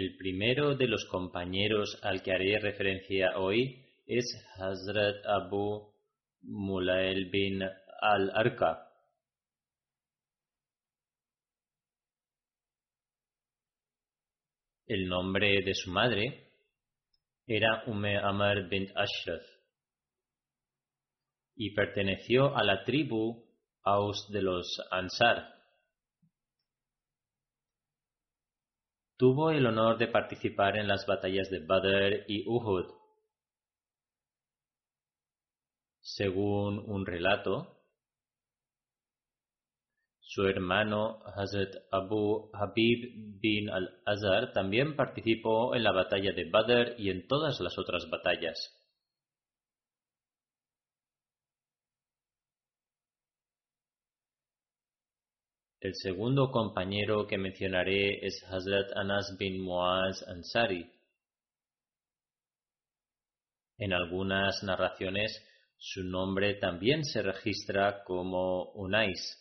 El primero de los compañeros al que haré referencia hoy es Hazrat Abu Mulail bin al-Arqa. El nombre de su madre era Umme Amr bint Ashraf y perteneció a la tribu Aus de los Ansar. Tuvo el honor de participar en las batallas de Badr y Uhud. Según un relato, su hermano Hazrat Abu Habib bin al-Azhar también participó en la batalla de Badr y en todas las otras batallas. El segundo compañero que mencionaré es Hazrat Anas bin Muaz Ansari. En algunas narraciones su nombre también se registra como Unais.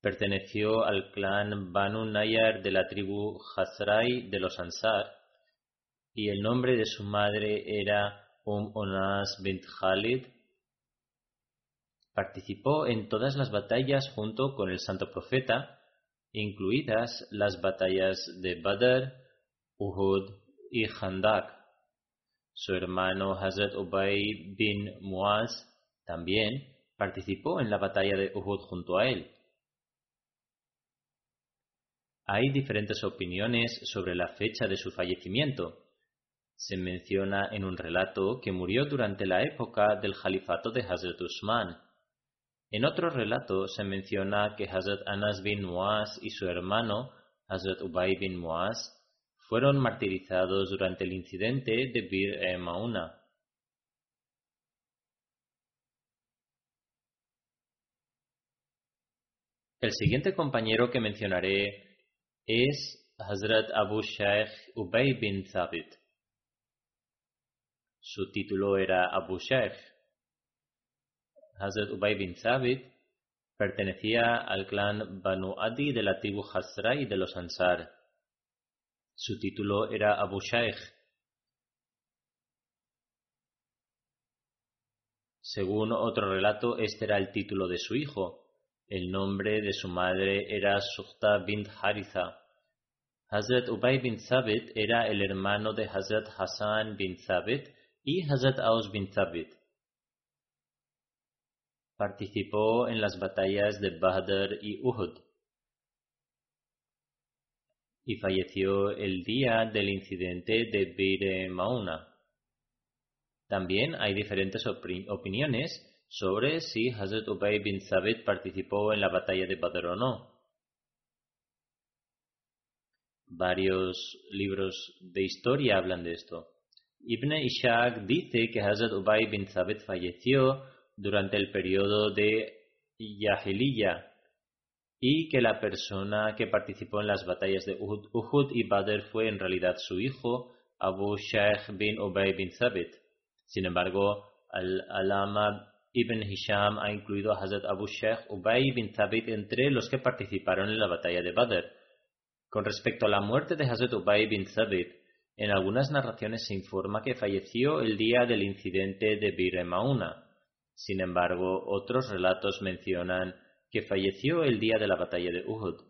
Perteneció al clan Banu Nayar de la tribu Hazrai de los Ansar y el nombre de su madre era Um Unas bint Khalid Participó en todas las batallas junto con el santo profeta, incluidas las batallas de Badr, Uhud y Khandak. Su hermano Hazrat Ubay bin Muaz también participó en la batalla de Uhud junto a él. Hay diferentes opiniones sobre la fecha de su fallecimiento. Se menciona en un relato que murió durante la época del califato de Hazrat Usman. En otro relato se menciona que Hazrat Anas bin Muaz y su hermano Hazrat Ubay bin Muaz fueron martirizados durante el incidente de Bir e Mauna. El siguiente compañero que mencionaré es Hazrat Abu Shaykh Ubay bin Thabit. Su título era Abu Shaykh. Hazrat Ubay bin Thabit pertenecía al clan Banu Adi de la tribu Hazrai de los Ansar. Su título era Abu Shaykh. Según otro relato, este era el título de su hijo. El nombre de su madre era Sukta bint Haritha. Hazrat Ubay bin Thabit era el hermano de Hazrat Hassan bin Thabit y Hazrat Aus bin Thabit. Participó en las batallas de Badr y Uhud y falleció el día del incidente de Bir Mauna. También hay diferentes opiniones sobre si Hazrat Ubay bin Thabit participó en la batalla de Badr o no. Varios libros de historia hablan de esto. Ibn Ishaq dice que Hazrat Ubay bin Thabit falleció durante el periodo de Yahiliya y que la persona que participó en las batallas de Uhud, y Badr fue en realidad su hijo, Abu Shaykh bin Ubay bin Thabit. Sin embargo, Al-Alama Ibn Hisham ha incluido a Hazrat Abu Shaykh Ubay bin Thabit entre los que participaron en la batalla de Badr. Con respecto a la muerte de Hazrat Ubay bin Thabit, en algunas narraciones se informa que falleció el día del incidente de Bir Mauna. Sin embargo, otros relatos mencionan que falleció el día de la batalla de Uhud.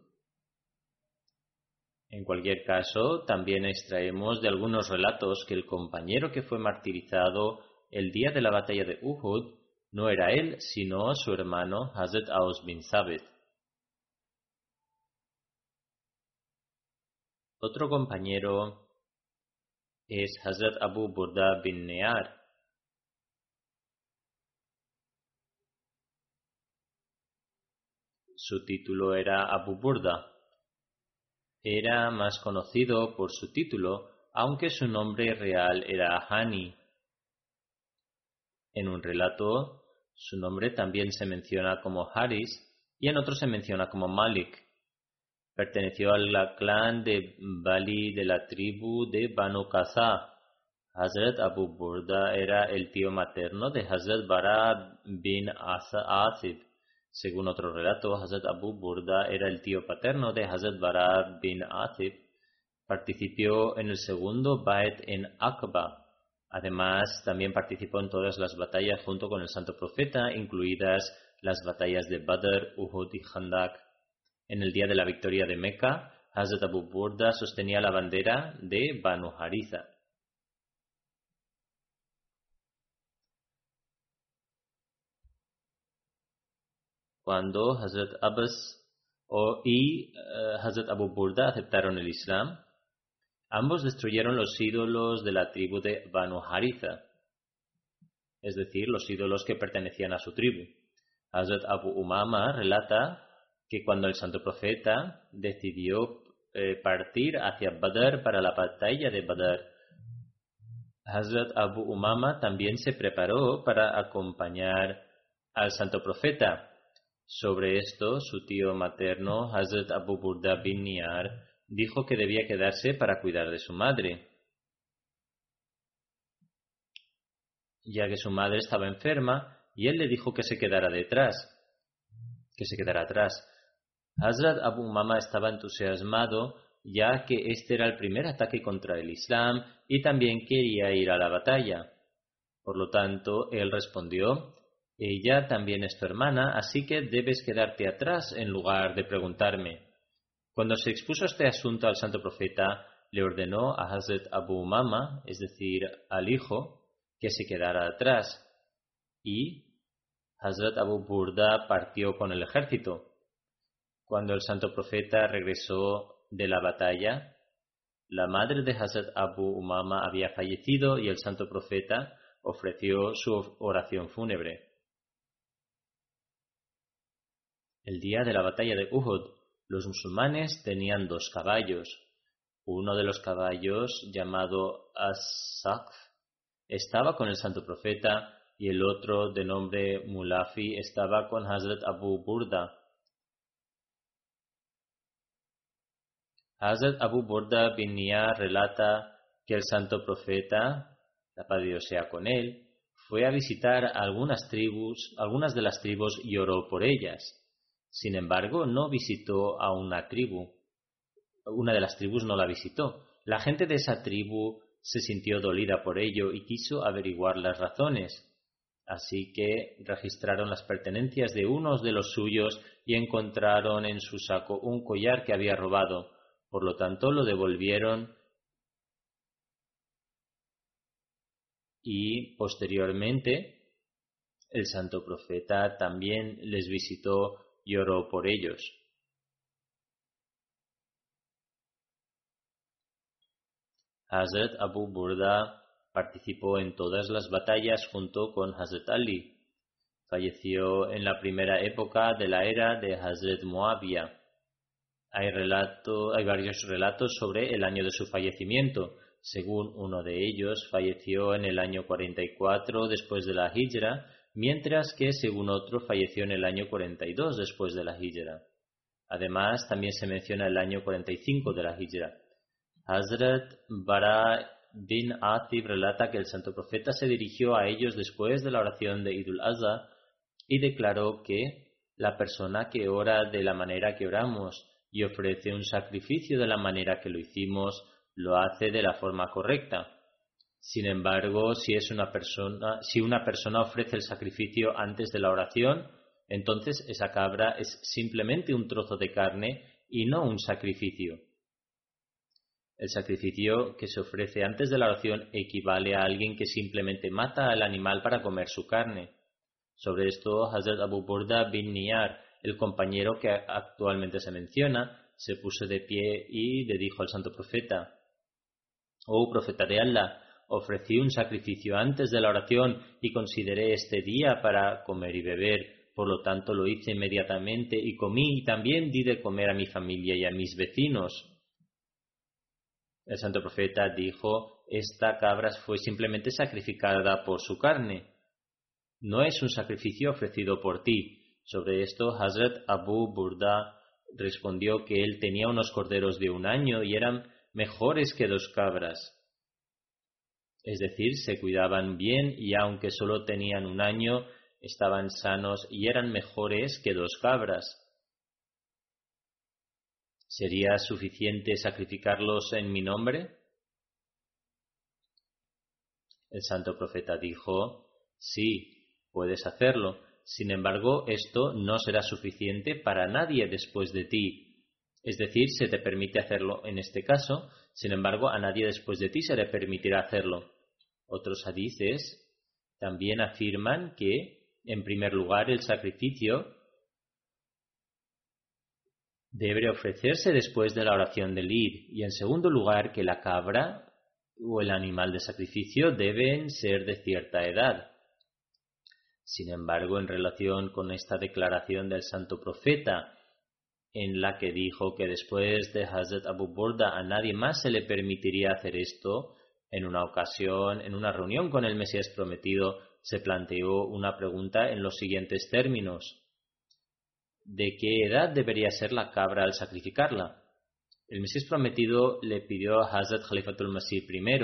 En cualquier caso, también extraemos de algunos relatos que el compañero que fue martirizado el día de la batalla de Uhud no era él, sino su hermano Hazrat Aus bin Sabit. Otro compañero es Hazrat Abu Burda bin Near. Su título era Abu Burda. Era más conocido por su título, aunque su nombre real era Hani. En un relato, su nombre también se menciona como Haris y en otro se menciona como Malik. Perteneció al clan de Bali de la tribu de Banu Qaza. Hazrat Abu Burda era el tío materno de Hazrat Bara bin Asib. Según otro relato, Hazrat Abu Burda era el tío paterno de Hazrat Bara bin Asib. Participó en el segundo Bait en Aqba. Además, también participó en todas las batallas junto con el santo profeta, incluidas las batallas de Badr, Uhud y Khandak. En el día de la victoria de Meca, Hazrat Abu Burda sostenía la bandera de Banu Haritha. Cuando Hazrat Abbas y eh, Hazrat Abu Burda aceptaron el Islam, ambos destruyeron los ídolos de la tribu de Banu Haritha, es decir, los ídolos que pertenecían a su tribu. Hazrat Abu Umama relata que cuando el santo profeta decidió eh, partir hacia Badr para la batalla de Badr, Hazrat Abu Umama también se preparó para acompañar al santo profeta. Sobre esto, su tío materno, Hazrat Abu Burda bin Niyar, dijo que debía quedarse para cuidar de su madre, ya que su madre estaba enferma y él le dijo que se quedara detrás, que se quedara atrás. Hazrat Abu Umama estaba entusiasmado ya que este era el primer ataque contra el Islam y también quería ir a la batalla. Por lo tanto, él respondió, ella también es tu hermana, así que debes quedarte atrás en lugar de preguntarme. Cuando se expuso este asunto al santo profeta, le ordenó a Hazrat Abu Umama, es decir, al hijo, que se quedara atrás. Y Hazrat Abu Burda partió con el ejército. Cuando el santo profeta regresó de la batalla, la madre de Hazrat Abu Umama había fallecido y el santo profeta ofreció su oración fúnebre. El día de la batalla de Uhud, los musulmanes tenían dos caballos. Uno de los caballos, llamado As-Saqf, estaba con el santo profeta y el otro, de nombre Mulafi, estaba con Hazrat Abu Burda. Hazrat Abu Burda bin Niyar relata que el santo profeta, la paz de Dios sea con él, fue a visitar algunas tribus, algunas de las tribus y oró por ellas. Sin embargo, no visitó a una tribu. Una de las tribus no la visitó. La gente de esa tribu se sintió dolida por ello y quiso averiguar las razones. Así que registraron las pertenencias de unos de los suyos y encontraron en su saco un collar que había robado Por lo tanto, lo devolvieron y posteriormente el santo profeta también les visitó y por ellos. Hazrat Abu Burda participó en todas las batallas junto con Hazrat Ali. Falleció en la primera época de la era de Hazrat Muawiyah. Hay, hay varios relatos sobre el año de su fallecimiento. Según uno de ellos, falleció en el año 44 después de la Hijra, mientras que según otro falleció en el año 42 después de la Hijra. Además, también se menciona el año 45 de la Hijra. Hazrat Bara bin Atib relata que el santo profeta se dirigió a ellos después de la oración de Idul Azha y declaró que la persona que ora de la manera que oramos y ofrece un sacrificio de la manera que lo hicimos, lo hace de la forma correcta. Sin embargo, si es una persona, si una persona ofrece el sacrificio antes de la oración, entonces esa cabra es simplemente un trozo de carne y no un sacrificio. El sacrificio que se ofrece antes de la oración equivale a alguien que simplemente mata al animal para comer su carne. Sobre esto, Hazrat Abu Burda bin Niyar, el compañero que actualmente se menciona, se puso de pie y le dijo al santo profeta, Oh profeta de Allah, ofrecí un sacrificio antes de la oración y consideré este día para comer y beber, por lo tanto lo hice inmediatamente y comí y también di de comer a mi familia y a mis vecinos. El santo profeta dijo, esta cabra fue simplemente sacrificada por su carne. No es un sacrificio ofrecido por ti. Sobre esto, Hazrat Abu Burda respondió que él tenía unos corderos de un año y eran mejores que dos cabras. Es decir, se cuidaban bien y aunque solo tenían un año, estaban sanos y eran mejores que dos cabras. ¿Sería suficiente sacrificarlos en mi nombre? El santo profeta dijo, sí, puedes hacerlo. Sin embargo, esto no será suficiente para nadie después de ti. Es decir, se te permite hacerlo en este caso, sin embargo, a nadie después de ti se le permitirá hacerlo. Otros hadices también afirman que, en primer lugar, el sacrificio debe ofrecerse después de la oración del id y en segundo lugar que la cabra o el animal de sacrificio deben ser de cierta edad. Sin embargo, en relación con esta declaración del santo profeta, en la que dijo que después de Hazrat Abu Burda a nadie más se le permitiría hacer esto, en una ocasión, en una reunión con el Mesías prometido, se planteó una pregunta en los siguientes términos de qué edad debería ser la cabra al sacrificarla. El Mesías prometido le pidió a Hazrat Khalifatul Masih I,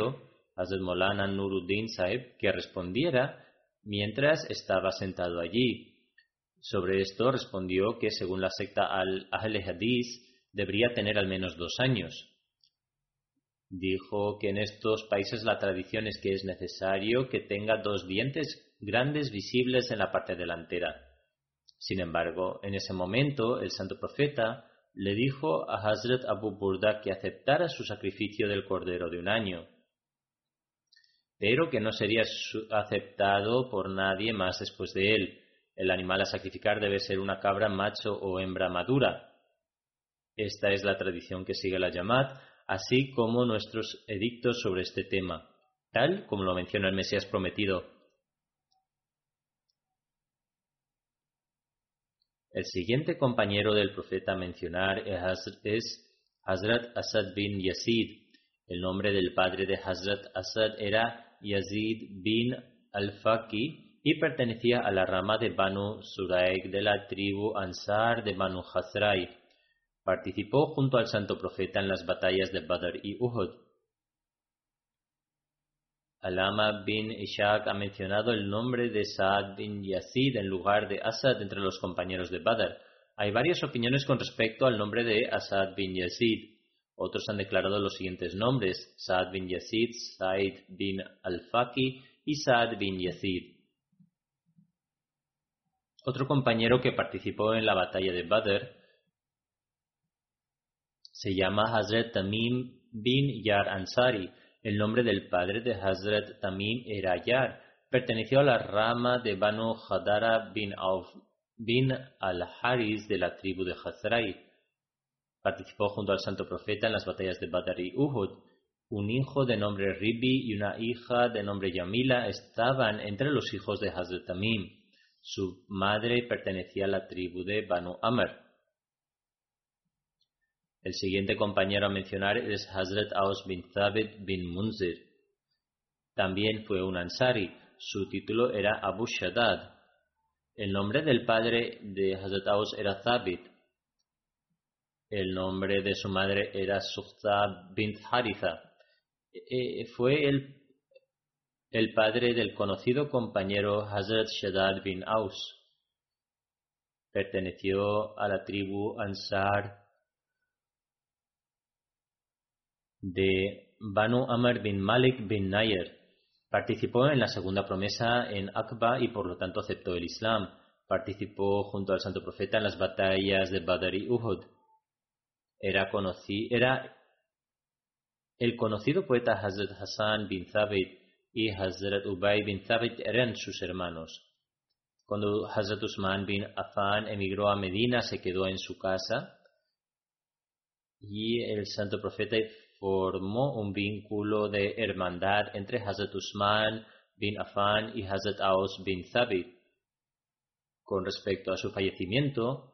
Hazrat Molana Nuruddin Saib, que respondiera mientras estaba sentado allí. Sobre esto respondió que según la secta al-Ahl Hadith debería tener al menos dos años. Dijo que en estos países la tradición es que es necesario que tenga dos dientes grandes visibles en la parte delantera. Sin embargo, en ese momento el santo profeta le dijo a Hazrat Abu Burda que aceptara su sacrificio del cordero de un año, pero que no sería aceptado por nadie más después de él. El animal a sacrificar debe ser una cabra macho o hembra madura. Esta es la tradición que sigue la Yamat, así como nuestros edictos sobre este tema, tal como lo menciona el Mesías prometido El siguiente compañero del profeta a mencionar es Hazrat Asad bin Yazid. El nombre del padre de Hazrat Asad era Yazid bin al-Faqi y pertenecía a la rama de Banu Suraik de la tribu Ansar de Banu. Participó junto al santo profeta en las batallas de Badr y Uhud. Alama bin Ishaq ha mencionado el nombre de Saad bin Yazid en lugar de Asad entre los compañeros de Badr. Hay varias opiniones con respecto al nombre de Asad bin Yazid. Otros han declarado los siguientes nombres: Saad bin Yazid, Said bin al-Faqi y Saad bin Yazid. Otro compañero que participó en la batalla de Badr Se llama Hazrat Tamim bin Yar Ansari. El nombre del padre de Hazrat Tamim era Yar. Perteneció a la rama de Banu Hadara bin bin al-Haris de la tribu de Hazrai. Participó junto al santo profeta en las batallas de Badr y Uhud. Un hijo de nombre Ribi y una hija de nombre Yamila estaban entre los hijos de Hazrat Tamim. Su madre pertenecía a la tribu de Banu Amr. El siguiente compañero a mencionar es Hazrat Aus bin Thabit bin Munzir. También fue un Ansari. Su título era Abu Shaddad. El nombre del padre de Hazrat Aus era Thabit. El nombre de su madre era Sufta bint Haritha. E, fue el, el padre del conocido compañero Hazrat Shaddad bin Aus. Perteneció a la tribu Ansar de Banu Amr bin Malik bin Nayer. Participó en la segunda promesa en Aqba y por lo tanto aceptó el Islam. Participó junto al santo profeta en las batallas de Badr y Uhud. Era, era el conocido poeta Hazrat Hassan bin Thabit y Hazrat Ubay bin Thabit eran sus hermanos. Cuando Hazrat Usman bin Affan emigró a Medina, se quedó en su casa y el santo profeta formó un vínculo de hermandad entre Hazrat Usman bin Affan y Hazrat Aus bin Thabit. Con respecto a su fallecimiento,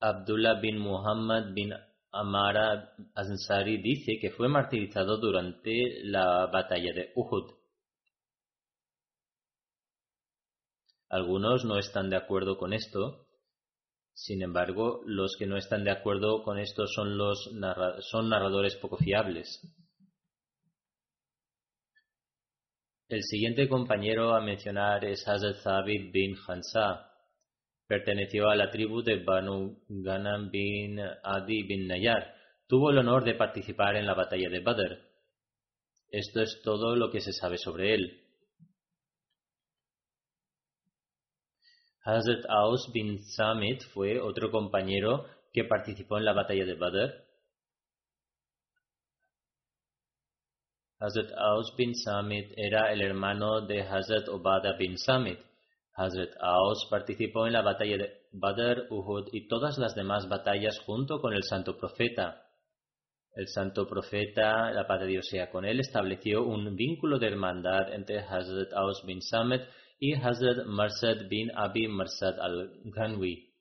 Abdullah bin Muhammad bin Amara Ansari dice que fue martirizado durante la batalla de Uhud. Algunos no están de acuerdo con esto, sin embargo, los que no están de acuerdo con esto son, los son narradores poco fiables. El siguiente compañero a mencionar es Hazrat Thabit bin Hansa. Perteneció a la tribu de Banu Ghanam bin Adi bin Nayar. Tuvo el honor de participar en la batalla de Badr. Esto es todo lo que se sabe sobre él. Hazrat Aus bin Samit fue otro compañero que participó en la batalla de Badr. Hazrat Aus bin Samit era el hermano de Hazrat Obada bin Samit. Hazrat Aus participó en la batalla de Badr, Uhud y todas las demás batallas junto con el santo profeta. El santo profeta, la paz de Dios sea con él, estableció un vínculo de hermandad entre Hazrat Aus bin Samit y Hazrat Marsad bin Abi Marsad al-Ghanwi.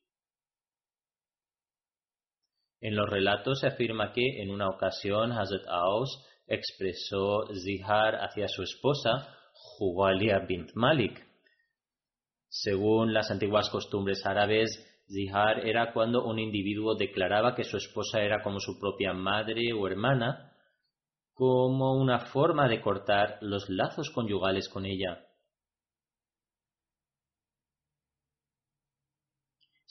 En los relatos se afirma que en una ocasión Hazrat Aus expresó zihar hacia su esposa Juwalia bint Malik. Según las antiguas costumbres árabes, zihar era cuando un individuo declaraba que su esposa era como su propia madre o hermana, como una forma de cortar los lazos conyugales con ella.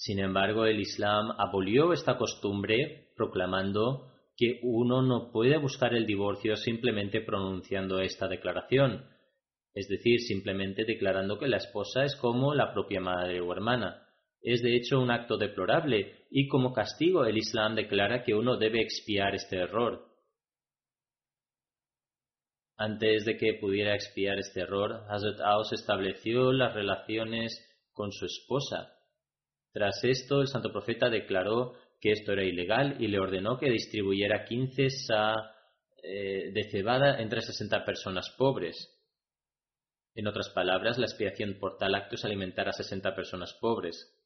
Sin embargo, el Islam abolió esta costumbre proclamando que uno no puede buscar el divorcio simplemente pronunciando esta declaración, es decir, simplemente declarando que la esposa es como la propia madre o hermana. Es de hecho un acto deplorable y como castigo el Islam declara que uno debe expiar este error. Antes de que pudiera expiar este error, Hazrat Aus estableció las relaciones con su esposa tras esto, el santo profeta declaró que esto era ilegal y le ordenó que distribuyera 15 sa eh, de cebada entre 60 personas pobres. En otras palabras, la expiación por tal acto es alimentar a 60 personas pobres.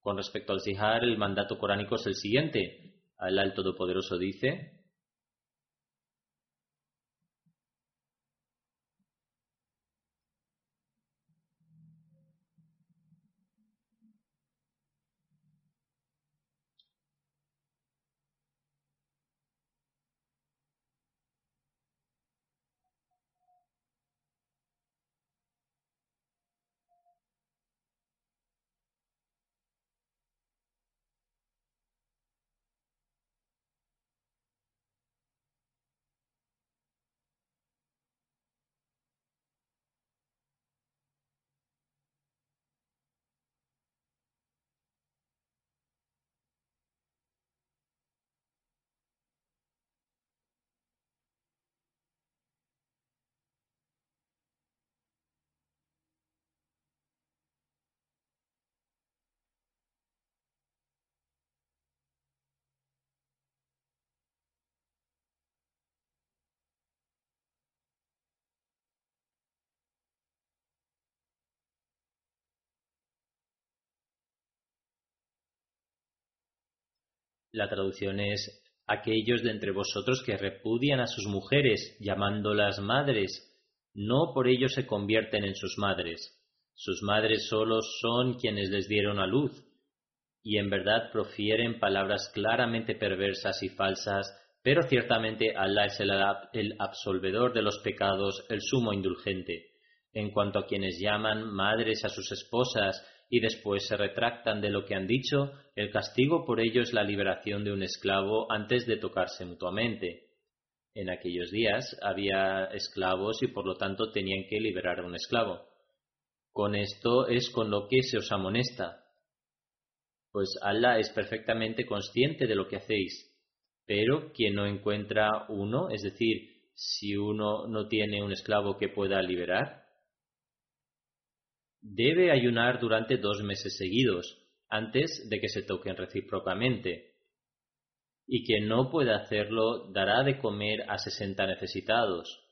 Con respecto al zihar, el mandato coránico es el siguiente. Alá el Todopoderoso dice, La traducción es aquellos de entre vosotros que repudian a sus mujeres, llamándolas madres, no por ello se convierten en sus madres. Sus madres solo son quienes les dieron a luz, y en verdad profieren palabras claramente perversas y falsas, pero ciertamente Allah es el, el absolvedor de los pecados, el sumo indulgente. En cuanto a quienes llaman madres a sus esposas y después se retractan de lo que han dicho, el castigo por ello es la liberación de un esclavo antes de tocarse mutuamente. En aquellos días había esclavos y por lo tanto tenían que liberar a un esclavo. Con esto es con lo que se os amonesta. Pues Allah es perfectamente consciente de lo que hacéis. Pero quien no encuentra uno, es decir, si uno no tiene un esclavo que pueda liberar, debe ayunar durante dos meses seguidos, antes de que se toquen recíprocamente. Y quien no pueda hacerlo dará de comer a sesenta necesitados.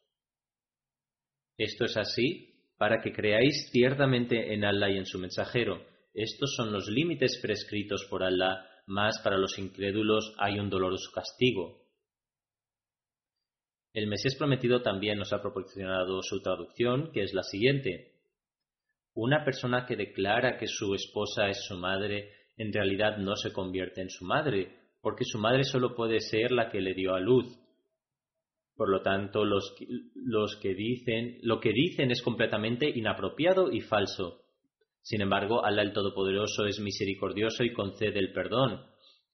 Esto es así para que creáis ciertamente en Allah y en su mensajero. Estos son los límites prescritos por Allah, más para los incrédulos hay un doloroso castigo. El Mesías prometido también nos ha proporcionado su traducción, que es la siguiente. Una persona que declara que su esposa es su madre en realidad no se convierte en su madre, porque su madre solo puede ser la que le dio a luz. Por lo tanto, los, los que dicen, lo que dicen es completamente inapropiado y falso. Sin embargo, Allah el Todopoderoso es misericordioso y concede el perdón.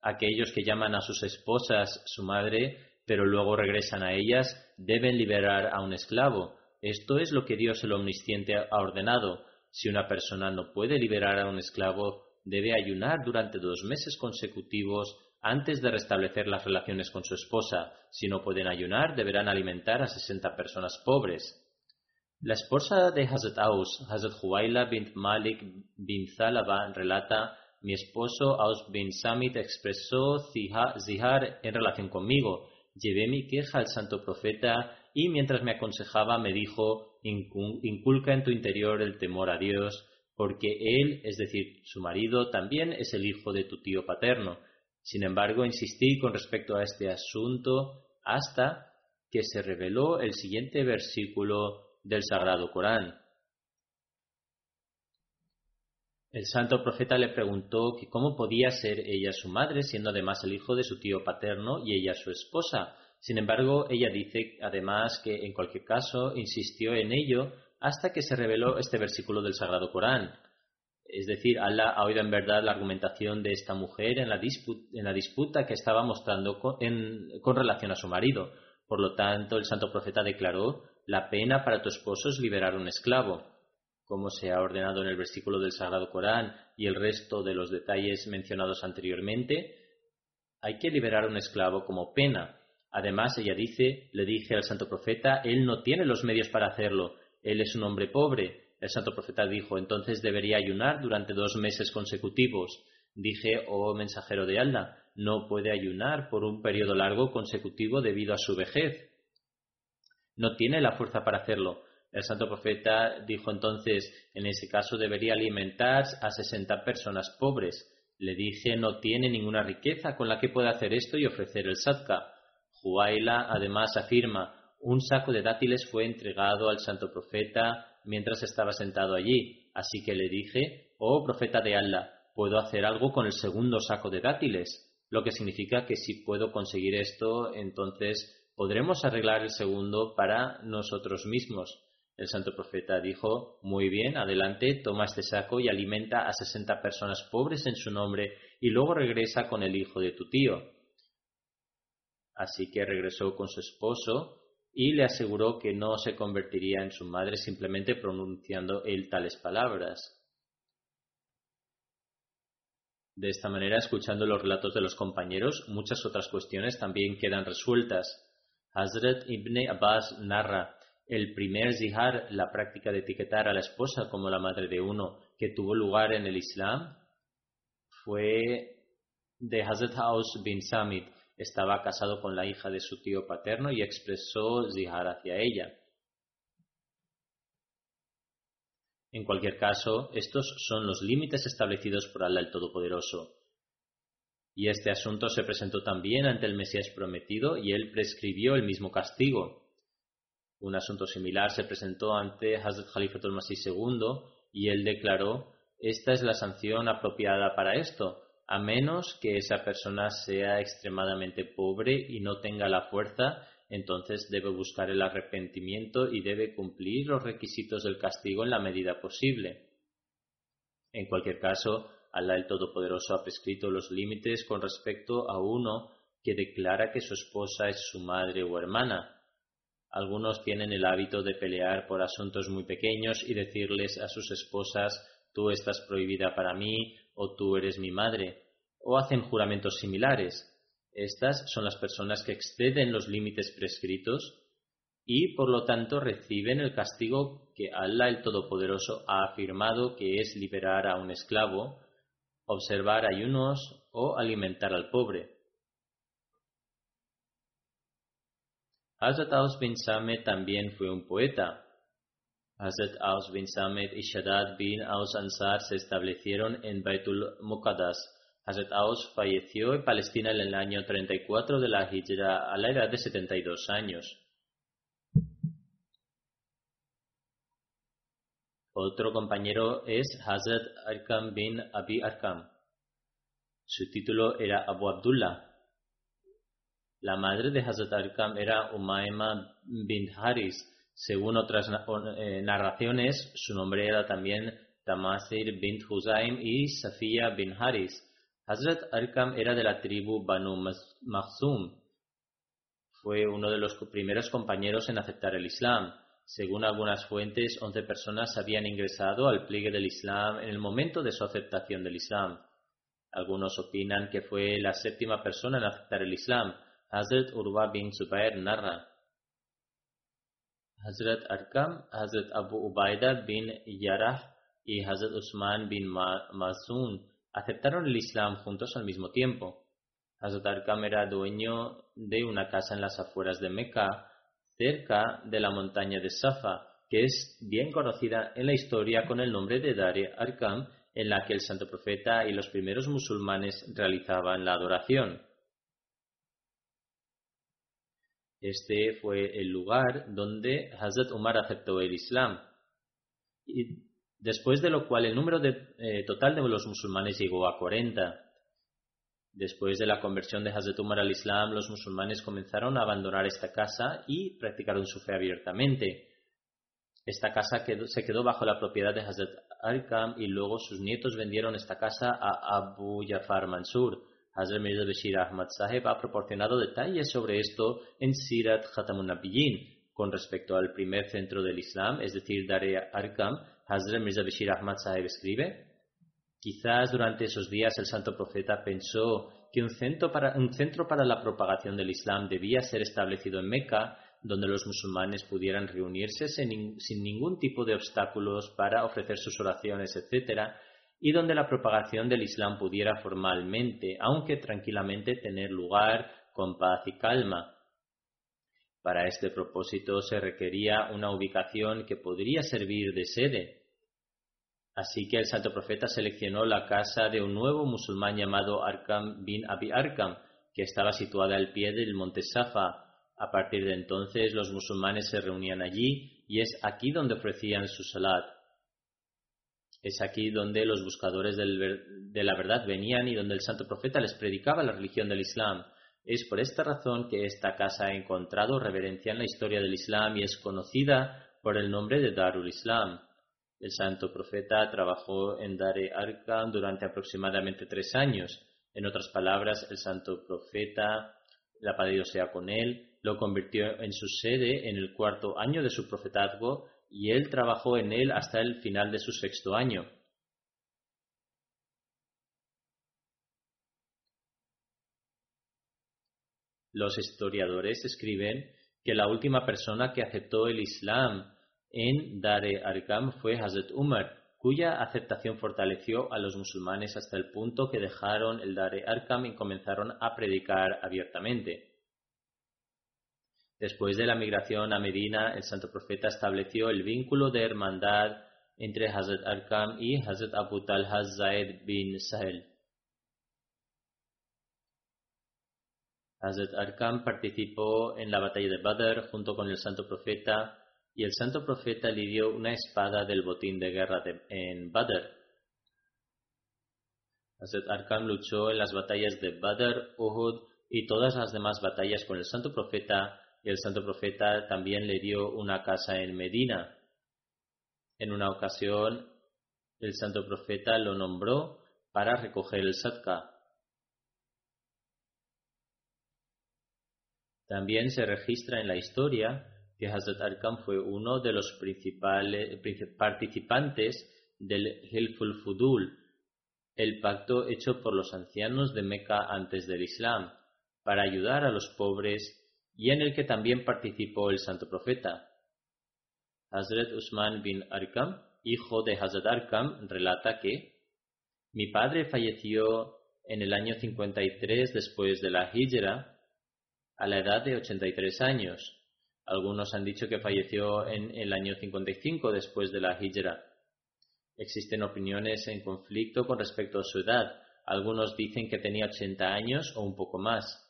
Aquellos que llaman a sus esposas su madre, pero luego regresan a ellas, deben liberar a un esclavo. Esto es lo que Dios el Omnisciente ha ordenado. Si una persona no puede liberar a un esclavo, debe ayunar durante dos meses consecutivos antes de restablecer las relaciones con su esposa. Si no pueden ayunar, deberán alimentar a sesenta personas pobres. La esposa de Hazrat Aus, Hazrat Huwaila bint Malik bin Zalaba, relata mi esposo Aus bin Samit expresó zihar en relación conmigo. Llevé mi queja al santo profeta y mientras me aconsejaba me dijo, inculca en tu interior el temor a Dios, porque él, es decir, su marido, también es el hijo de tu tío paterno. Sin embargo, insistí con respecto a este asunto hasta que se reveló el siguiente versículo del Sagrado Corán. El santo profeta le preguntó que cómo podía ser ella su madre, siendo además el hijo de su tío paterno y ella su esposa. Sin embargo, ella dice además que en cualquier caso insistió en ello hasta que se reveló este versículo del Sagrado Corán. Es decir, Allah ha oído en verdad la argumentación de esta mujer en la, disputa, que estaba mostrando con, con relación a su marido. Por lo tanto, el santo profeta declaró, la pena para tu esposo es liberar a un esclavo. Como se ha ordenado en el versículo del Sagrado Corán y el resto de los detalles mencionados anteriormente, hay que liberar a un esclavo como pena. Además, ella dice, le dije al santo profeta, él no tiene los medios para hacerlo, él es un hombre pobre. El santo profeta dijo, entonces debería ayunar durante dos meses consecutivos. Dije, oh mensajero de Allah, no puede ayunar por un periodo largo consecutivo debido a su vejez. No tiene la fuerza para hacerlo. El santo profeta dijo entonces, en ese caso debería alimentar a sesenta personas pobres. Le dije, no tiene ninguna riqueza con la que pueda hacer esto y ofrecer el sadka. Juaila además afirma, un saco de dátiles fue entregado al santo profeta mientras estaba sentado allí, así que le dije, oh profeta de Allah, ¿puedo hacer algo con el segundo saco de dátiles? Lo que significa que si puedo conseguir esto, entonces podremos arreglar el segundo para nosotros mismos. El santo profeta dijo, muy bien, adelante, toma este saco y alimenta a sesenta personas pobres en su nombre y luego regresa con el hijo de tu tío. Así que regresó con su esposo y le aseguró que no se convertiría en su madre simplemente pronunciando él tales palabras. De esta manera, escuchando los relatos de los compañeros, muchas otras cuestiones también quedan resueltas. Hazrat Ibn Abbas narra el primer zihar, la práctica de etiquetar a la esposa como la madre de uno, que tuvo lugar en el Islam, fue de Hazrat Haus bin Samit, estaba casado con la hija de su tío paterno y expresó zihar hacia ella. En cualquier caso, estos son los límites establecidos por Allah el Todopoderoso. y este asunto se presentó también ante el Mesías prometido y él prescribió el mismo castigo. Un asunto similar se presentó ante Hazrat Khalifatul Masih II y él declaró esta es la sanción apropiada para esto, a menos que esa persona sea extremadamente pobre y no tenga la fuerza, entonces debe buscar el arrepentimiento y debe cumplir los requisitos del castigo en la medida posible. En cualquier caso, Allah el Todopoderoso ha prescrito los límites con respecto a uno que declara que su esposa es su madre o hermana. Algunos tienen el hábito de pelear por asuntos muy pequeños y decirles a sus esposas tú estás prohibida para mí o tú eres mi madre, o hacen juramentos similares. Estas son las personas que exceden los límites prescritos y por lo tanto reciben el castigo que Allah el Todopoderoso ha afirmado que es liberar a un esclavo, observar ayunos o alimentar al pobre. Hazrat bin Samet también fue un poeta. Hazrat Aus bin Samet y Shaddad bin Aus Ansar se establecieron en Baitul Muqaddas. Hazrat Aus falleció en Palestina en el año 34 de la Hijra a la edad de 72 años. Otro compañero es Hazrat Arkam bin Abi Arkam. Su título era Abu Abdullah. La madre de Hazrat Arkam era Umayma bin Haris. Según otras eh, narraciones, su nombre era también Tamasir bin Huzaim y Safiya bin Haris. Hazrat Arkam era de la tribu Banu Mahzum. Fue uno de los primeros compañeros en aceptar el Islam. Según algunas fuentes, once personas habían ingresado al pliegue del Islam en el momento de su aceptación del Islam. Algunos opinan que fue la séptima persona en aceptar el Islam. Hazrat Urwa bin Zubair narra. Hazrat Arkam, Hazrat Abu Ubaida bin Yarah y Hazrat Usman bin Mazun aceptaron el Islam juntos al mismo tiempo. Hazrat Arkam era dueño de una casa en las afueras de Mecca cerca de la montaña de Safa, que es bien conocida en la historia con el nombre de Dare Arkam, en la que el santo profeta y los primeros musulmanes realizaban la adoración. Este fue el lugar donde Hazrat Umar aceptó el Islam. Y después de lo cual el número eh, total de los musulmanes llegó a 40. Después de la conversión de Hazrat Umar al Islam, los musulmanes comenzaron a abandonar esta casa y practicaron su fe abiertamente. Esta casa se quedó bajo la propiedad de Hazrat Arkam y luego sus nietos vendieron esta casa a Abu Jafar Mansur. Hazrat Mirza Bashir Ahmad Saheb ha proporcionado detalles sobre esto en Sirat Khatamun Nabiyyin. Con respecto al primer centro del Islam, es decir, Dare Arkam, Hazrat Mirza Bashir Ahmad Saheb escribe Quizás durante esos días el santo profeta pensó que un centro, para, un centro para la propagación del Islam debía ser establecido en Meca, donde los musulmanes pudieran reunirse sin, sin ningún tipo de obstáculos para ofrecer sus oraciones, etc., y donde la propagación del Islam pudiera formalmente, aunque tranquilamente, tener lugar con paz y calma. Para este propósito se requería una ubicación que podría servir de sede, Así que el santo profeta seleccionó la casa de un nuevo musulmán llamado Arkam bin Abi Arkam, que estaba situada al pie del monte Safa. A partir de entonces los musulmanes se reunían allí y es aquí donde ofrecían su salat. Es aquí donde los buscadores de la verdad venían y donde el santo profeta les predicaba la religión del Islam. Es por esta razón que esta casa ha encontrado reverencia en la historia del Islam y es conocida por el nombre de Darul Islam. El santo profeta trabajó en Dare Arkam durante aproximadamente tres años. En otras palabras, el santo profeta, la paz Dios sea con él, lo convirtió en su sede en el cuarto año de su profetazgo y él trabajó en él hasta el final de su sexto año. Los historiadores escriben que la última persona que aceptó el Islam en Dare Arkam fue Hazrat Umar, cuya aceptación fortaleció a los musulmanes hasta el punto que dejaron el Dare Arkam y comenzaron a predicar abiertamente. Después de la migración a Medina, el santo profeta estableció el vínculo de hermandad entre Hazrat Arkam y Hazrat Abu Talha Zaid bin Sahel. Hazrat Arkam participó en la batalla de Badr junto con el santo profeta y el santo profeta le dio una espada del botín de guerra en Badr. Hazrat Arkam luchó en las batallas de Badr, Uhud y todas las demás batallas con el santo profeta y el santo profeta también le dio una casa en Medina. En una ocasión, el santo profeta lo nombró para recoger el sadka. También se registra en la historia que Hazrat Arkam fue uno de los principales participantes del Hilful Fudul, el pacto hecho por los ancianos de Meca antes del Islam, para ayudar a los pobres y en el que también participó el santo profeta. Hazrat Usman bin Arkam, hijo de Hazrat Arkam, relata que mi padre falleció en el año 53 después de la Hijra a la edad de 83 años. Algunos han dicho que falleció en el año 55 después de la Hijra. Existen opiniones en conflicto con respecto a su edad. Algunos dicen que tenía 80 años o un poco más.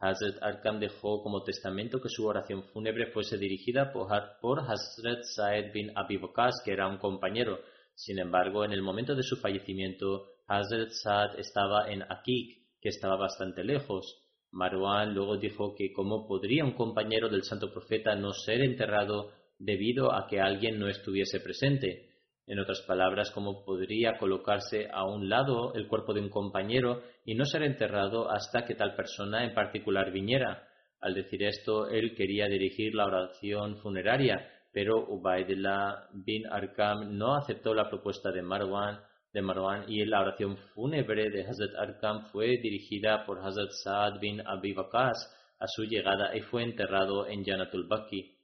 Hazrat Arkam dejó como testamento que su oración fúnebre fuese dirigida por, Hazrat Saed bin Abi que era un compañero. Sin embargo, en el momento de su fallecimiento, Hazrat Saad estaba en Akik, que estaba bastante lejos. Marwan luego dijo que cómo podría un compañero del santo profeta no ser enterrado debido a que alguien no estuviese presente. En otras palabras, cómo podría colocarse a un lado el cuerpo de un compañero y no ser enterrado hasta que tal persona en particular viniera. Al decir esto, él quería dirigir la oración funeraria, pero Ubaidullah bin Arkam no aceptó la propuesta de Marwan de Marwan y la oración fúnebre de Hazrat Arkam fue dirigida por Hazrat Saad bin Abi a su llegada y fue enterrado en Janatul Baki.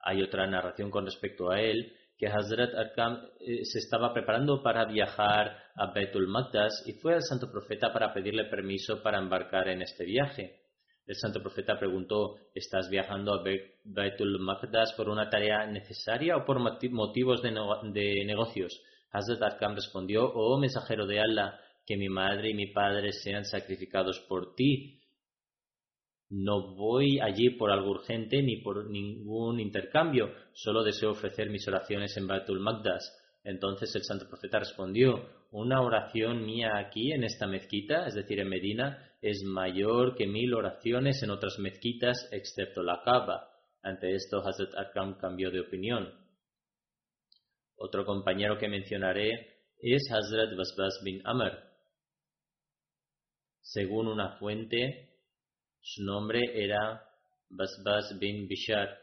Hay otra narración con respecto a él, que Hazrat Arkam eh, se estaba preparando para viajar a Betul Maqdas y fue al santo profeta para pedirle permiso para embarcar en este viaje. El santo profeta preguntó, ¿estás viajando a Betul Maqdas por una tarea necesaria o por motivos de negocios? Hazrat Arkam respondió, oh mensajero de Allah, que mi madre y mi padre sean sacrificados por ti. No voy allí por algo urgente ni por ningún intercambio, solo deseo ofrecer mis oraciones en Batul Magdas. Entonces el santo profeta respondió, una oración mía aquí en esta mezquita, es decir, en Medina, es mayor que mil oraciones en otras mezquitas excepto la Kaaba. Ante esto Hazrat Arkam cambió de opinión. Otro compañero que mencionaré es Hazrat Basbas bin Amr. Según una fuente, su nombre era Basbas bin Bishar.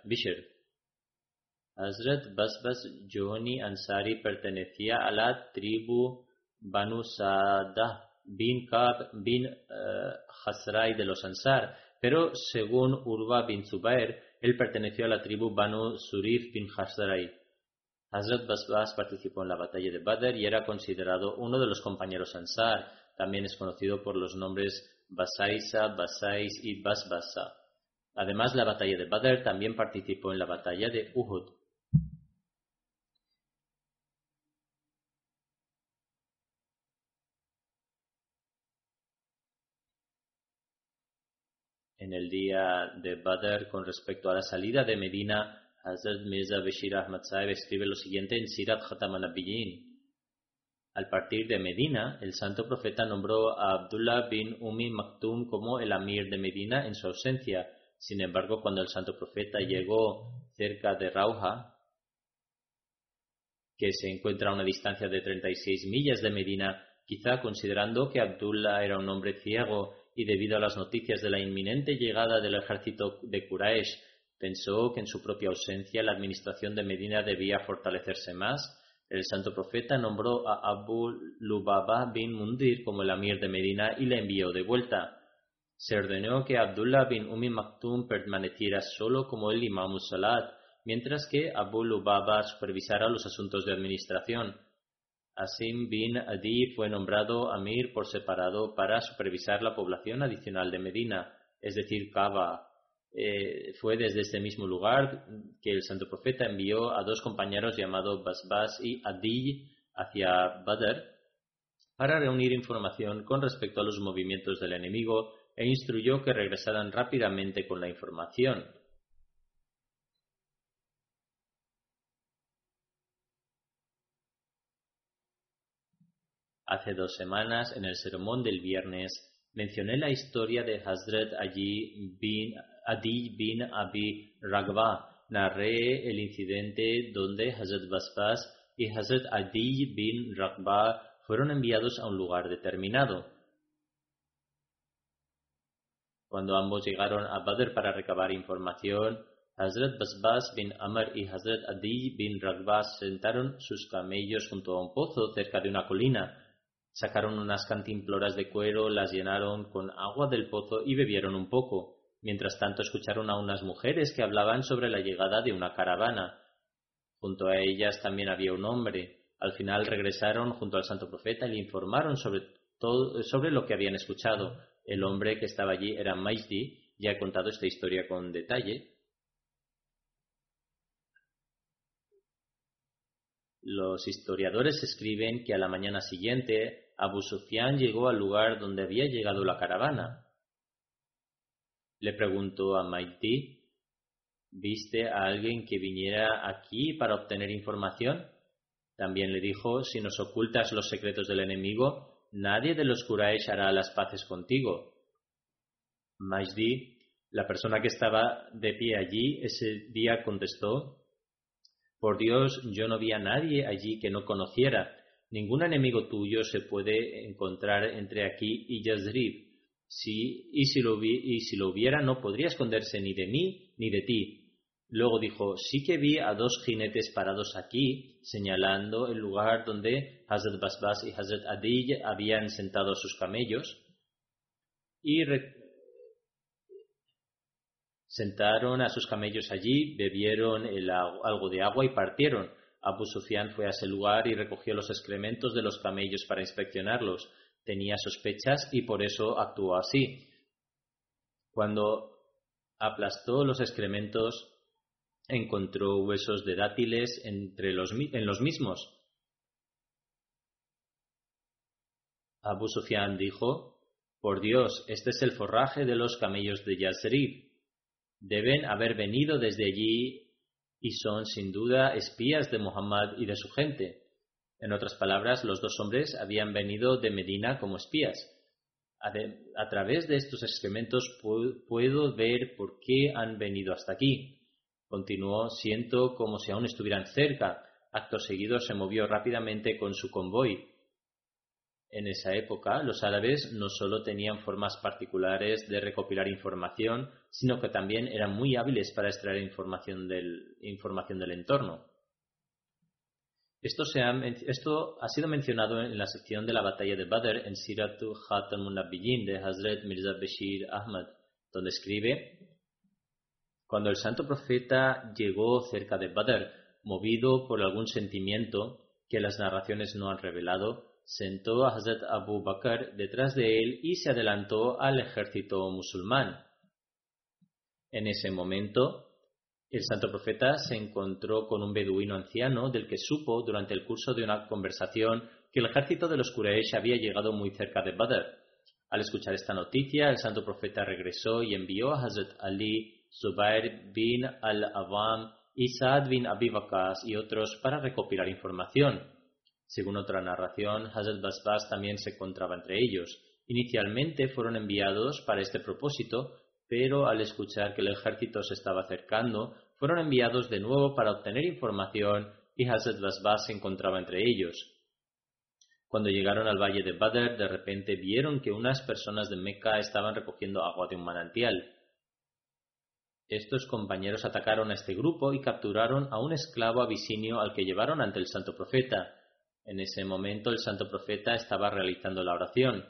Hazrat Basbas Johani Ansari pertenecía a la tribu Banu Sa'dah bin Kab bin uh, de los Ansar, pero según Urwa bin Zubair, él perteneció a la tribu Banu Surif bin Hasrai. Hazrat Basbas participó en la batalla de Badr y era considerado uno de los compañeros Ansar. También es conocido por los nombres Basaisa, Basais y Basbasa. Además, la batalla de Badr también participó en la batalla de Uhud. En el día de Badr, con respecto a la salida de Medina, Hazrat Mirza Bashir Ahmad escribe lo siguiente en Sirat Khatam Al partir de Medina, el santo profeta nombró a Abdullah bin Umi Maktum como el amir de Medina en su ausencia. Sin embargo, cuando el santo profeta llegó cerca de Rauha, que se encuentra a una distancia de 36 millas de Medina, quizá considerando que Abdullah era un hombre ciego y debido a las noticias de la inminente llegada del ejército de Quraysh Pensó que en su propia ausencia la administración de Medina debía fortalecerse más. El santo profeta nombró a Abu Lubaba bin Mundir como el amir de Medina y le envió de vuelta. Se ordenó que Abdullah bin Umi Maktum permaneciera solo como el imam salat, mientras que Abu Lubaba supervisara los asuntos de administración. Asim bin Adi fue nombrado amir por separado para supervisar la población adicional de Medina, es decir, Kaaba. Eh, fue desde este mismo lugar que el santo profeta envió a dos compañeros llamados Basbas y Adi hacia Badr para reunir información con respecto a los movimientos del enemigo e instruyó que regresaran rápidamente con la información. Hace dos semanas, en el sermón del viernes, mencioné la historia de Hazrat Adi bin, Adi bin Abi Ragba. Narré el incidente donde Hazrat Basbas y Hazrat Adi bin Ragba fueron enviados a un lugar determinado. Cuando ambos llegaron a Badr para recabar información, Hazrat Basbas bin Amr y Hazrat Adi bin Ragba sentaron sus camellos junto a un pozo cerca de una colina Sacaron unas cantimploras de cuero, las llenaron con agua del pozo y bebieron un poco. Mientras tanto escucharon a unas mujeres que hablaban sobre la llegada de una caravana. Junto a ellas también había un hombre. Al final regresaron junto al santo profeta y le informaron sobre, todo, sobre lo que habían escuchado. El hombre que estaba allí era Maisdi, ya he contado esta historia con detalle. Los historiadores escriben que a la mañana siguiente Abu llegó al lugar donde había llegado la caravana. Le preguntó a Maiti, ¿viste a alguien que viniera aquí para obtener información? También le dijo, si nos ocultas los secretos del enemigo, nadie de los Quraysh hará las paces contigo. Majdi, la persona que estaba de pie allí ese día contestó, por Dios, yo no vi a nadie allí que no conociera Ningún enemigo tuyo se puede encontrar entre aquí y Yazrib. Si, y, si lo y si lo no podría esconderse ni de mí ni de ti. Luego dijo, sí que vi a dos jinetes parados aquí, señalando el lugar donde Hazrat Basbas y Hazrat Adij habían sentado a sus camellos, y sentaron a sus camellos allí, bebieron algo de agua y partieron. Abu Sufyan fue a ese lugar y recogió los excrementos de los camellos para inspeccionarlos. Tenía sospechas y por eso actuó así. Cuando aplastó los excrementos, encontró huesos de dátiles entre los, en los mismos. Abu Sufyan dijo, Por Dios, este es el forraje de los camellos de Yazrib. Deben haber venido desde allí y son sin duda espías de Muhammad y de su gente. En otras palabras, los dos hombres habían venido de Medina como espías. A, través de estos excrementos puedo ver por qué han venido hasta aquí. Continuó, siento como si aún estuvieran cerca. Acto seguido se movió rápidamente con su convoy. En esa época, los árabes no solo tenían formas particulares de recopilar información, sino que también eran muy hábiles para extraer información del, información del entorno. Esto, ha, sido mencionado en la sección de la batalla de Badr en Siratu Khatamun Nabiyyin de Hazrat Mirza Bashir Ahmad, donde escribe: Cuando el santo profeta llegó cerca de Badr, movido por algún sentimiento que las narraciones no han revelado, sentó a Hazrat Abu Bakr detrás de él y se adelantó al ejército musulmán. En ese momento, el santo profeta se encontró con un beduino anciano del que supo durante el curso de una conversación que el ejército de los Quraysh había llegado muy cerca de Badr. Al escuchar esta noticia, el santo profeta regresó y envió a Hazrat Ali, Zubair bin al-Awam y Saad bin Abi y otros para recopilar información. Según otra narración, Hazrat Basbas también se encontraba entre ellos. Inicialmente fueron enviados para este propósito, pero al escuchar que el ejército se estaba acercando, fueron enviados de nuevo para obtener información y Hazrat Basbas se encontraba entre ellos. Cuando llegaron al valle de Badr, de repente vieron que unas personas de Meca estaban recogiendo agua de un manantial. Estos compañeros atacaron a este grupo y capturaron a un esclavo abisinio al que llevaron ante el santo profeta. En ese momento el santo profeta estaba realizando la oración.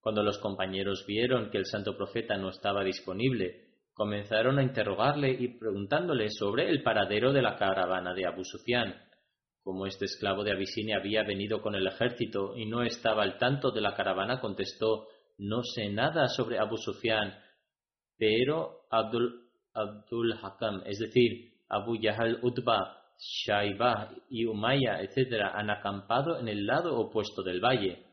Cuando los compañeros vieron que el santo profeta no estaba disponible, comenzaron a interrogarle y preguntándole sobre el paradero de la caravana de Abu Sufyan. Como este esclavo de Abisinia había venido con el ejército y no estaba al tanto de la caravana, contestó No sé nada sobre Abu Sufyan, pero Abdul, Abdul Hakam, es decir, Abu Yahal Shaibah y Umayya, etc., han acampado en el lado opuesto del valle.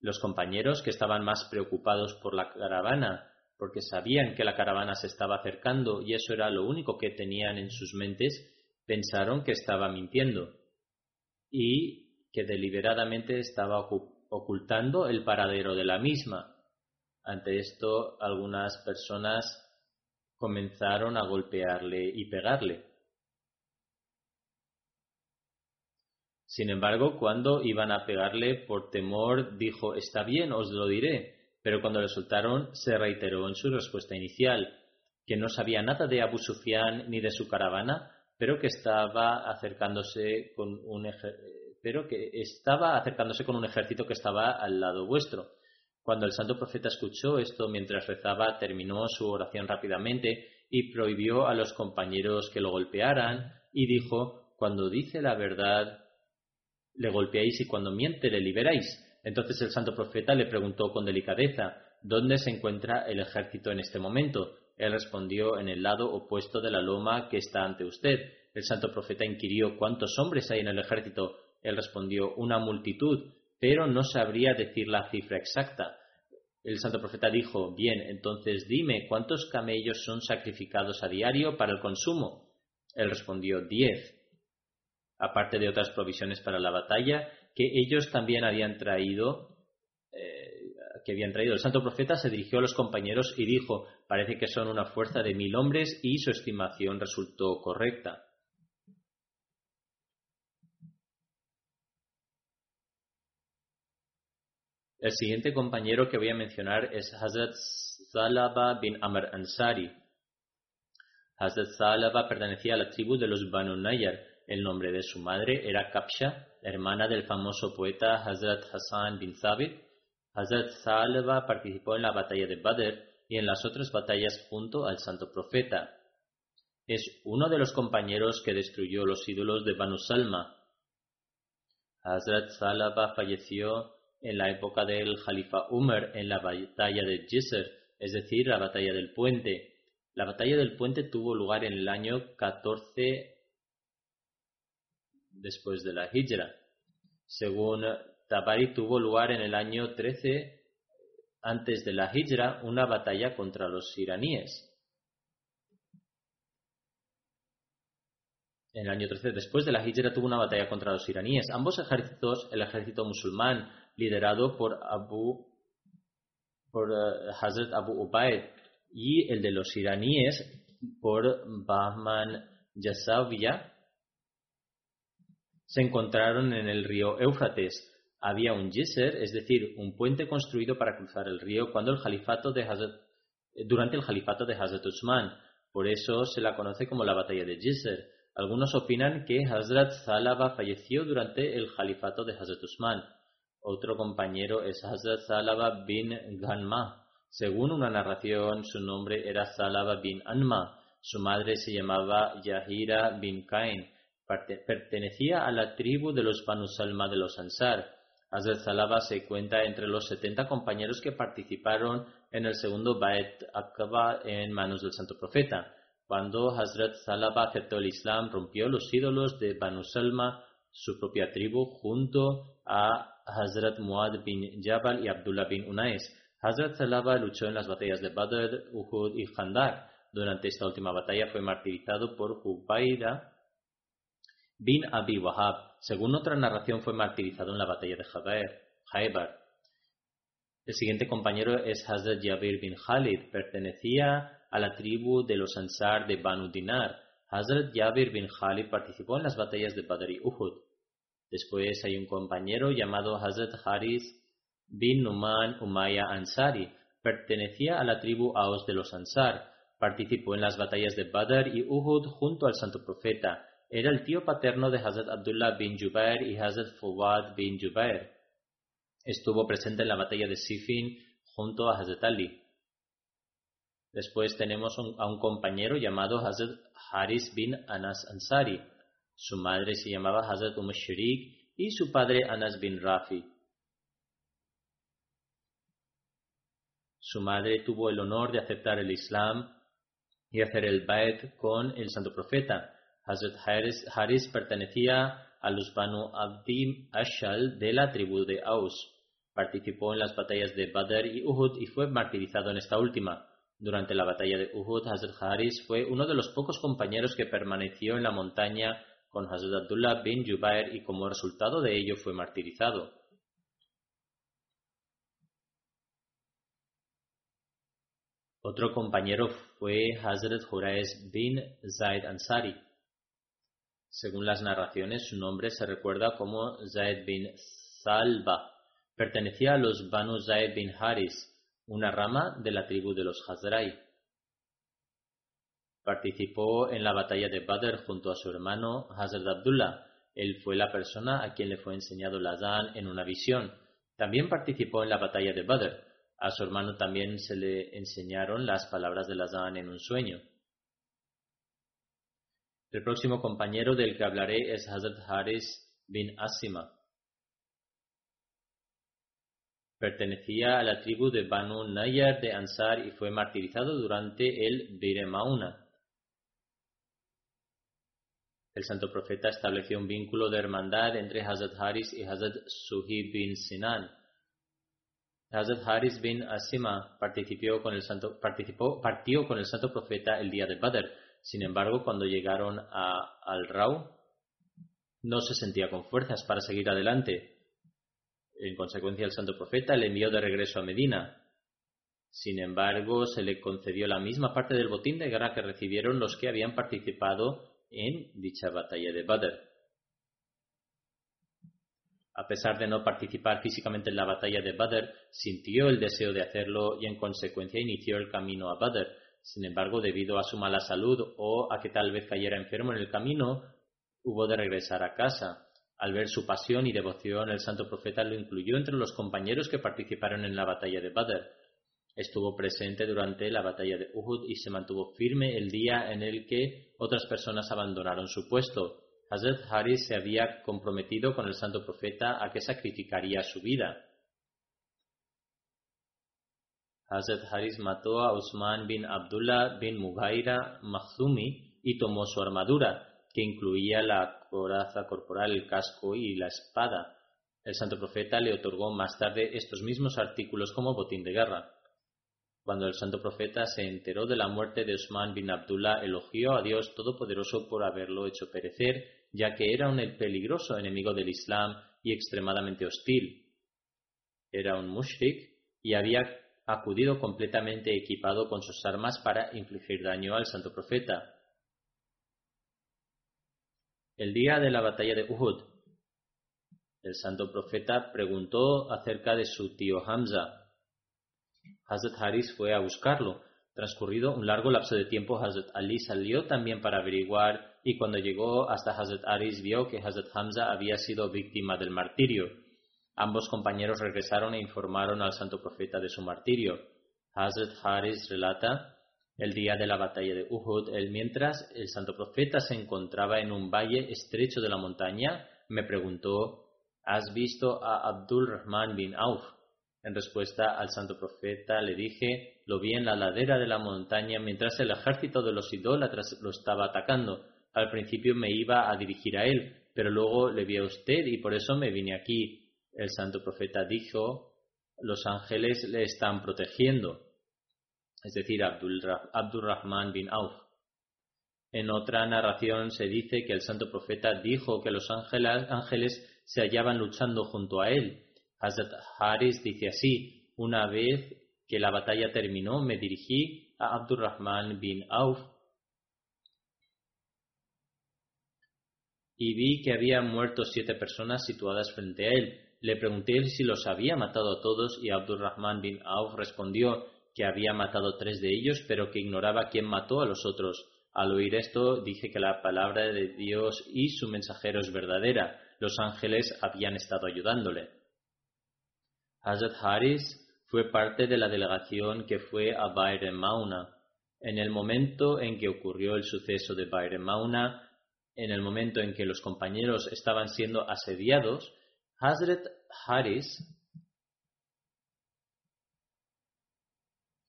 Los compañeros que estaban más preocupados por la caravana, porque sabían que la caravana se estaba acercando y eso era lo único que tenían en sus mentes, pensaron que estaba mintiendo y que deliberadamente estaba ocultando el paradero de la misma. Ante esto, algunas personas comenzaron a golpearle y pegarle. Sin embargo, cuando iban a pegarle por temor, dijo, está bien, os lo diré. Pero cuando le soltaron, se reiteró en su respuesta inicial, que no sabía nada de Abu Sufyan ni de su caravana, pero que estaba acercándose con un pero que estaba acercándose con un ejército que estaba al lado vuestro. Cuando el santo profeta escuchó esto mientras rezaba, terminó su oración rápidamente y prohibió a los compañeros que lo golpearan y dijo, cuando dice la verdad, le golpeáis y cuando miente, le liberáis. Entonces el santo profeta le preguntó con delicadeza, ¿dónde se encuentra el ejército en este momento? Él respondió, en el lado opuesto de la loma que está ante usted. El santo profeta inquirió, ¿cuántos hombres hay en el ejército? Él respondió, una multitud, pero no sabría decir la cifra exacta. El santo profeta dijo, bien, entonces dime, ¿cuántos camellos son sacrificados a diario para el consumo? Él respondió, diez, aparte de otras provisiones para la batalla que ellos también habían traído, eh, que habían traído. El santo profeta se dirigió a los compañeros y dijo, parece que son una fuerza de mil hombres y su estimación resultó correcta. El siguiente compañero que voy a mencionar es Hazrat Salaba bin Amr Ansari. Hazrat Salaba pertenecía a la tribu de los Banu Nayar. El nombre de su madre era Kapsha, hermana del famoso poeta Hazrat Hassan bin Thabit. Hazrat Salaba participó en la batalla de Badr y en las otras batallas junto al santo profeta. Es uno de los compañeros que destruyó los ídolos de Banu Salma. Hazrat Salaba falleció en la época del Jalifa Umar en la batalla de Jisr, es decir, la batalla del puente. La batalla del puente tuvo lugar en el año 14 después de la Hijra. Según Tabari, tuvo lugar en el año 13 antes de la Hijra una batalla contra los iraníes. En el año 13 después de la Hijra tuvo una batalla contra los iraníes. Ambos ejércitos, el ejército musulmán liderado por Abu por eh, Hazrat Abu Ubaid y el de los iraníes por Bahman Yasaviya se encontraron en el río Éufrates. Había un jisr, es decir, un puente construido para cruzar el río cuando el califato de durante el califato de Hazrat Usman. Por eso se la conoce como la batalla de Jisr. Algunos opinan que Hazrat Zalaba falleció durante el califato de Hazrat Usman. Otro compañero es Hazrat Salaba bin Ghanma. Según una narración, su nombre era Salaba bin Anma. Su madre se llamaba Yahira bin Kain. Pertenecía a la tribu de los Banu Salma de los Ansar. Hazrat Salaba se cuenta entre los 70 compañeros que participaron en el segundo Bait Aqaba en manos del Santo Profeta. Cuando Hazrat Salaba aceptó el Islam, rompió los ídolos de Banu Salma, su propia tribu, junto a Hazrat Muad bin Jabal y Abdullah bin Unais. Hazrat Salaba luchó en las batallas de Badr, Uhud y Khandaq. Durante esta última batalla fue martirizado por Hubayda bin Abi Wahab. Según otra narración, fue martirizado en la batalla de Khaybar. El siguiente compañero es Hazrat Jabir bin Khalid. Pertenecía a la tribu de los Ansar de Banu Dinar. Hazrat Jabir bin Khalid participó en las batallas de Badr y Uhud. Después hay un compañero llamado Hazrat Haris bin Numan Umayya Ansari. Pertenecía a la tribu Aos de los Ansar. Participó en las batallas de Badr y Uhud junto al santo profeta. Era el tío paterno de Hazrat Abdullah bin Jubair y Hazrat Fuwad bin Jubair. Estuvo presente en la batalla de Sifin junto a Hazrat Ali. Después tenemos a un compañero llamado Hazrat Haris bin Anas Ansari. Su madre se llamaba Hazrat Umm y su padre Anas bin Rafi. Su madre tuvo el honor de aceptar el Islam y hacer el Bait con el santo profeta. Hazrat Haris, pertenecía a los Banu Abdim Ashal de la tribu de Aus. Participó en las batallas de Badr y Uhud y fue martirizado en esta última. Durante la batalla de Uhud, Hazrat Haris fue uno de los pocos compañeros que permaneció en la montaña con Hazrat Abdullah bin Jubair y como resultado de ello fue martirizado. Otro compañero fue Hazrat Hurais bin Zaid Ansari. Según las narraciones, su nombre se recuerda como Zaid bin Salba. Pertenecía a los Banu Zaid bin Haris, una rama de la tribu de los Hazrai. Participó en la batalla de Badr junto a su hermano Hazrat Abdullah. Él fue la persona a quien le fue enseñado la Azan en una visión. También participó en la batalla de Badr. A su hermano también se le enseñaron las palabras de la Azan en un sueño. El próximo compañero del que hablaré es Hazrat Haris bin Asima. Pertenecía a la tribu de Banu Nayar de Ansar y fue martirizado durante el Beire Mauna. El santo profeta estableció un vínculo de hermandad entre Hazrat Haris y Hazrat Suhi bin Sinan. Hazrat Haris bin Asima participó con el santo, participó, partió con el santo profeta el día de Badr. Sin embargo, cuando llegaron a Al-Raw, no se sentía con fuerzas para seguir adelante. En consecuencia, el santo profeta le envió de regreso a Medina. Sin embargo, se le concedió la misma parte del botín de guerra que recibieron los que habían participado en dicha batalla de Badr. A pesar de no participar físicamente en la batalla de Badr, sintió el deseo de hacerlo y en consecuencia inició el camino a Badr. Sin embargo, debido a su mala salud o a que tal vez cayera enfermo en el camino, hubo de regresar a casa. Al ver su pasión y devoción, el santo profeta lo incluyó entre los compañeros que participaron en la batalla de Badr. Estuvo presente durante la batalla de Uhud y se mantuvo firme el día en el que otras personas abandonaron su puesto. Hazrat Haris se había comprometido con el santo profeta a que sacrificaría su vida. Hazrat Haris mató a Usman bin Abdullah bin Mugaira Makhzumi y tomó su armadura, que incluía la coraza corporal, el casco y la espada. El santo profeta le otorgó más tarde estos mismos artículos como botín de guerra. Cuando el santo profeta se enteró de la muerte de Usman bin Abdullah, elogió a Dios Todopoderoso por haberlo hecho perecer, ya que era un peligroso enemigo del Islam y extremadamente hostil. Era un mushrik y había acudido completamente equipado con sus armas para infligir daño al santo profeta. El día de la batalla de Uhud, el santo profeta preguntó acerca de su tío Hamza, Hazrat Haris fue a buscarlo. Transcurrido un largo lapso de tiempo, Hazrat Ali salió también para averiguar y cuando llegó hasta Hazrat Haris vio que Hazrat Hamza había sido víctima del martirio. Ambos compañeros regresaron e informaron al santo profeta de su martirio. Hazrat Haris relata el día de la batalla de Uhud, el mientras el santo profeta se encontraba en un valle estrecho de la montaña, me preguntó, ¿has visto a Abdul Rahman bin Auf? En respuesta al santo profeta le dije, lo vi en la ladera de la montaña mientras el ejército de los idólatras lo estaba atacando. Al principio me iba a dirigir a él, pero luego le vi a usted y por eso me vine aquí. El santo profeta dijo, los ángeles le están protegiendo. Es decir, Abdul, Rahman bin Auf. En otra narración se dice que el santo profeta dijo que los ángeles se hallaban luchando junto a él Hazrat Haris dice así, una vez que la batalla terminó me dirigí a Abdurrahman bin Auf y vi que había muerto siete personas situadas frente a él. Le pregunté si los había matado a todos y Abdurrahman bin Auf respondió que había matado tres de ellos, pero que ignoraba quién mató a los otros. Al oír esto dije que la palabra de Dios y su mensajero es verdadera. Los ángeles habían estado ayudándole. Hazrat Haris fue parte de la delegación que fue a Bair Mauna. En el momento en que ocurrió el suceso de Bair Mauna, en el momento en que los compañeros estaban siendo asediados, Hazrat Haris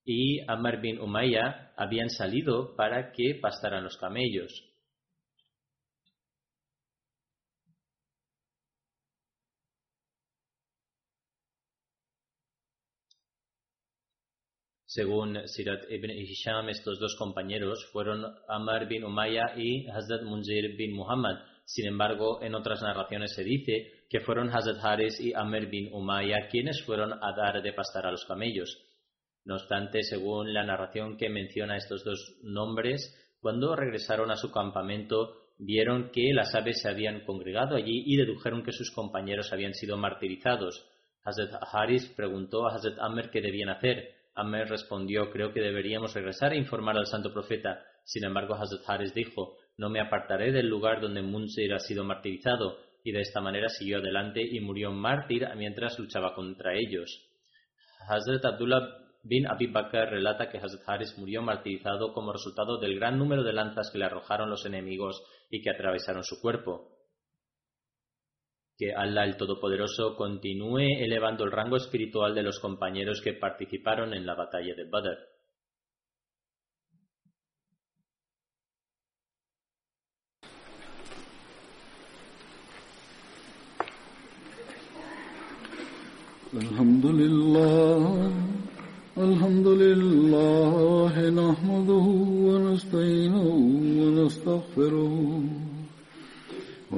y Amar bin habían salido para que pastaran los camellos. Según Sirat ibn Hisham, estos dos compañeros fueron Amr bin Umayya y Hazrat Munzir bin Muhammad. Sin embargo, en otras narraciones se dice que fueron Hazrat Haris y Amr bin Umayya quienes fueron a dar de pastar a los camellos. No obstante, según la narración que menciona estos dos nombres, cuando regresaron a su campamento, vieron que las aves se habían congregado allí y dedujeron que sus compañeros habían sido martirizados. Hazrat Haris preguntó a Hazrat Amr qué debían hacer. Amr respondió, creo que deberíamos regresar e informar al santo profeta. Sin embargo, Hazrat Haris dijo, no me apartaré del lugar donde Munzir ha sido martirizado, y de esta manera siguió adelante y murió mártir mientras luchaba contra ellos. Hazrat Abdullah bin Abi Bakr relata que Hazrat Haris murió martirizado como resultado del gran número de lanzas que le arrojaron los enemigos y que atravesaron su cuerpo Que Allah el Todopoderoso continúe elevando el rango espiritual de los compañeros que participaron en la batalla de Badr. الحمد لله الحمد لله نحمده ونستعينه ونستغفره